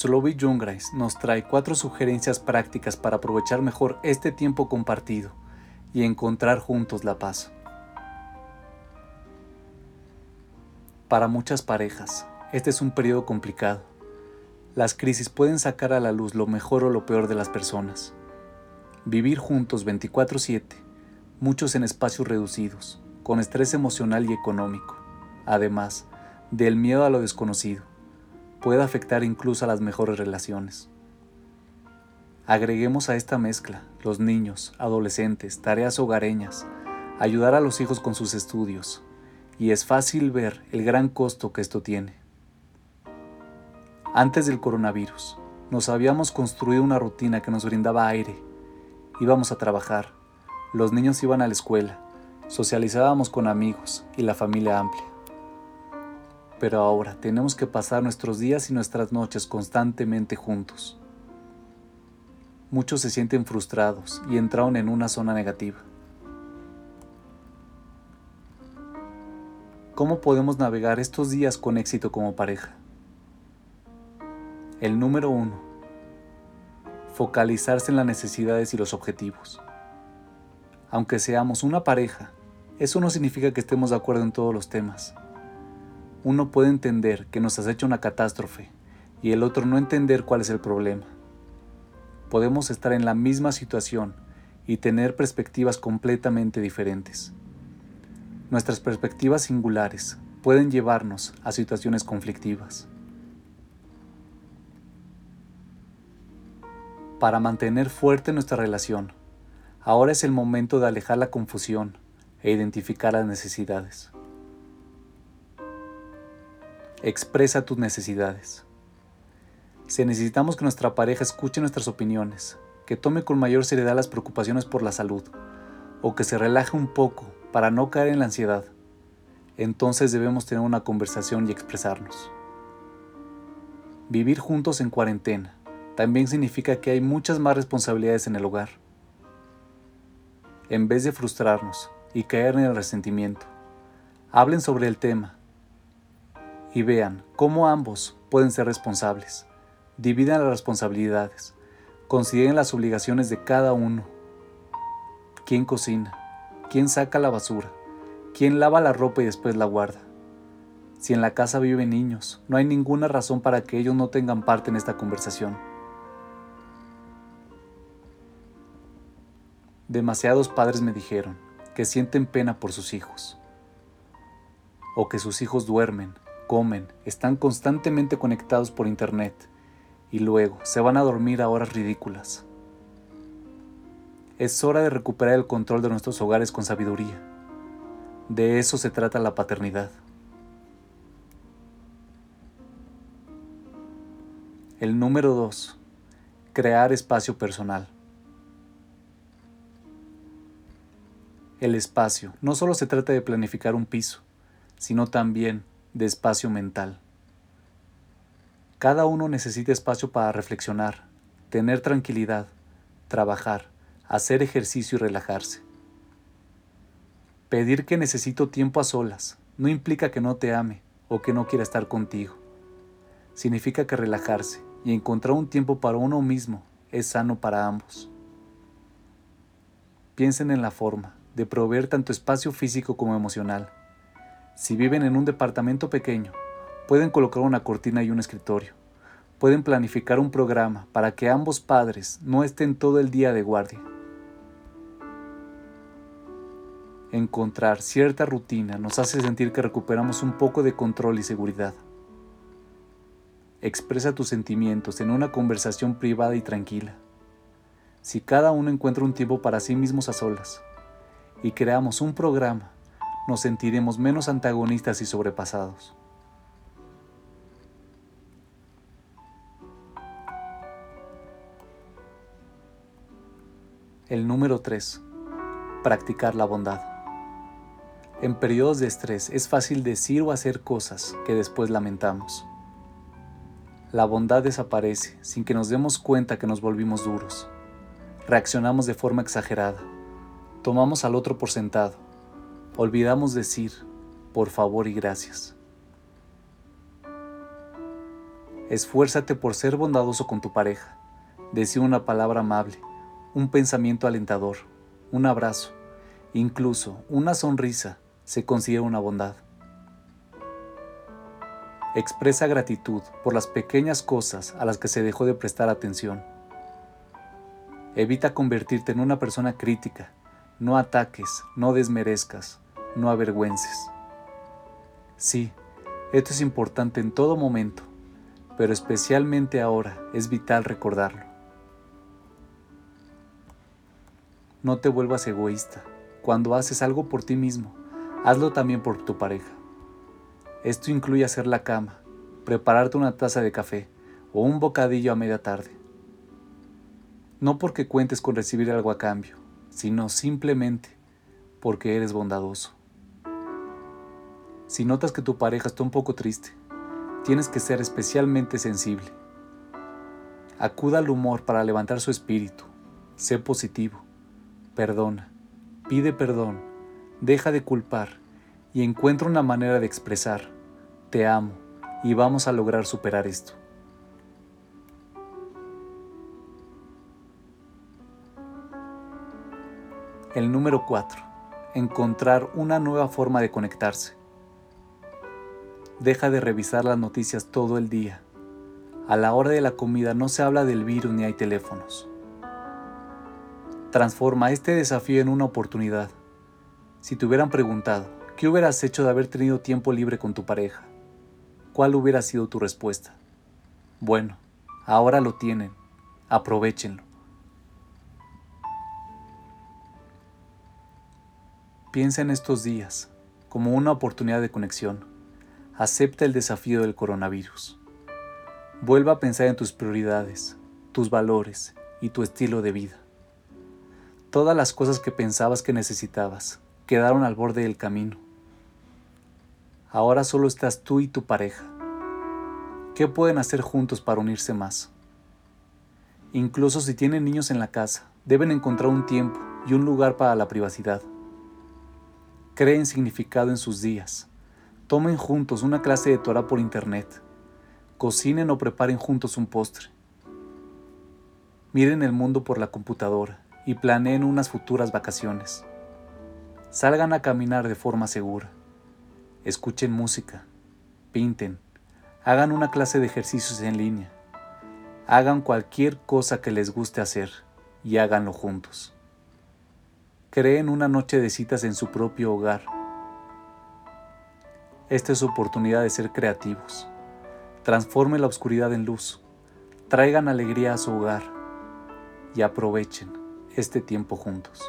Sloby Jungreis nos trae cuatro sugerencias prácticas para aprovechar mejor este tiempo compartido y encontrar juntos la paz. Para muchas parejas, este es un periodo complicado. Las crisis pueden sacar a la luz lo mejor o lo peor de las personas. Vivir juntos 24/7, muchos en espacios reducidos, con estrés emocional y económico, además del miedo a lo desconocido, puede afectar incluso a las mejores relaciones. Agreguemos a esta mezcla los niños, adolescentes, tareas hogareñas, ayudar a los hijos con sus estudios, y es fácil ver el gran costo que esto tiene. Antes del coronavirus, nos habíamos construido una rutina que nos brindaba aire. Íbamos a trabajar, los niños iban a la escuela, socializábamos con amigos y la familia amplia. Pero ahora tenemos que pasar nuestros días y nuestras noches constantemente juntos. Muchos se sienten frustrados y entraron en una zona negativa. ¿Cómo podemos navegar estos días con éxito como pareja? El número uno. Focalizarse en las necesidades y los objetivos. Aunque seamos una pareja, eso no significa que estemos de acuerdo en todos los temas uno puede entender que nos has hecho una catástrofe y el otro no entender cuál es el problema. Podemos estar en la misma situación y tener perspectivas completamente diferentes. Nuestras perspectivas singulares pueden llevarnos a situaciones conflictivas. Para mantener fuerte nuestra relación, ahora es el momento de alejar la confusión e identificar las necesidades. Expresa tus necesidades. Si necesitamos que nuestra pareja escuche nuestras opiniones, que tome con mayor seriedad las preocupaciones por la salud, o que se relaje un poco para no caer en la ansiedad, entonces debemos tener una conversación y expresarnos. Vivir juntos en cuarentena también significa que hay muchas más responsabilidades en el hogar. En vez de frustrarnos y caer en el resentimiento, hablen sobre el tema y vean cómo ambos pueden ser responsables. Dividan las responsabilidades. Consideren las obligaciones de cada uno. ¿Quién cocina? ¿Quién saca la basura? ¿Quién lava la ropa y después la guarda? Si en la casa viven niños, no hay ninguna razón para que ellos no tengan parte en esta conversación. Demasiados padres me dijeron que sienten pena por sus hijos, o que sus hijos duermen, comen, están constantemente conectados por Internet y luego se van a dormir a horas ridículas. Es hora de recuperar el control de nuestros hogares con sabiduría. De eso se trata la paternidad. El número 2. Crear espacio personal. El espacio no solo se trata de planificar un piso, sino también de espacio mental. Cada uno necesita espacio para reflexionar, tener tranquilidad, trabajar, hacer ejercicio y relajarse. Pedir que necesito tiempo a solas no implica que no te ame o que no quiera estar contigo. Significa que relajarse y encontrar un tiempo para uno mismo es sano para ambos. Piensen en la forma de proveer tanto espacio físico como emocional si viven en un departamento pequeño, pueden colocar una cortina y un escritorio. Pueden planificar un programa para que ambos padres no estén todo el día de guardia. Encontrar cierta rutina nos hace sentir que recuperamos un poco de control y seguridad. Expresa tus sentimientos en una conversación privada y tranquila. Si cada uno encuentra un tiempo para sí mismos a solas y creamos un programa nos sentiremos menos antagonistas y sobrepasados. El número 3. Practicar la bondad. En periodos de estrés es fácil decir o hacer cosas que después lamentamos. La bondad desaparece sin que nos demos cuenta que nos volvimos duros. Reaccionamos de forma exagerada. Tomamos al otro por sentado olvidamos decir por favor y gracias. Esfuérzate por ser bondadoso con tu pareja. Decir una palabra amable, un pensamiento alentador, un abrazo, incluso una sonrisa se considera una bondad. Expresa gratitud por las pequeñas cosas a las que se dejó de prestar atención. Evita convertirte en una persona crítica. No ataques, no desmerezcas, no avergüences. Sí, esto es importante en todo momento, pero especialmente ahora es vital recordarlo. No te vuelvas egoísta. Cuando haces algo por ti mismo, hazlo también por tu pareja. Esto incluye hacer la cama, prepararte una taza de café o un bocadillo a media tarde. No porque cuentes con recibir algo a cambio, sino simplemente porque eres bondadoso. Si notas que tu pareja está un poco triste, tienes que ser especialmente sensible. Acuda al humor para levantar su espíritu. Sé positivo. Perdona. Pide perdón. Deja de culpar y encuentra una manera de expresar, te amo y vamos a lograr superar esto. El número 4. Encontrar una nueva forma de conectarse. Deja de revisar las noticias todo el día. A la hora de la comida no se habla del virus ni hay teléfonos. Transforma este desafío en una oportunidad. Si te hubieran preguntado, ¿Qué hubieras hecho de haber tenido tiempo libre con tu pareja? ¿Cuál hubiera sido tu respuesta? Bueno, ahora lo tienen. Aprovechenlo. Piensa en estos días como una oportunidad de conexión. Acepta el desafío del coronavirus. Vuelva a pensar en tus prioridades, tus valores y tu estilo de vida. Todas las cosas que pensabas que necesitabas quedaron al borde del camino Ahora solo estás tú y tu pareja. ¿Qué pueden hacer juntos para unirse más? Incluso si tienen niños en la casa, deben encontrar un tiempo y un lugar para la privacidad. Creen significado en sus días. Tomen juntos una clase de Torah por internet. Cocinen o preparen juntos un postre. Miren el mundo por la computadora y planeen unas futuras vacaciones. Salgan a caminar de forma segura escuchen música, pinten, hagan una clase de ejercicios en línea, hagan cualquier cosa que les guste hacer y háganlo juntos. Creen una noche de citas en su propio hogar. Esta es su oportunidad de ser creativos. Transformen la oscuridad en luz, traigan alegría a su hogar y aprovechen este tiempo juntos.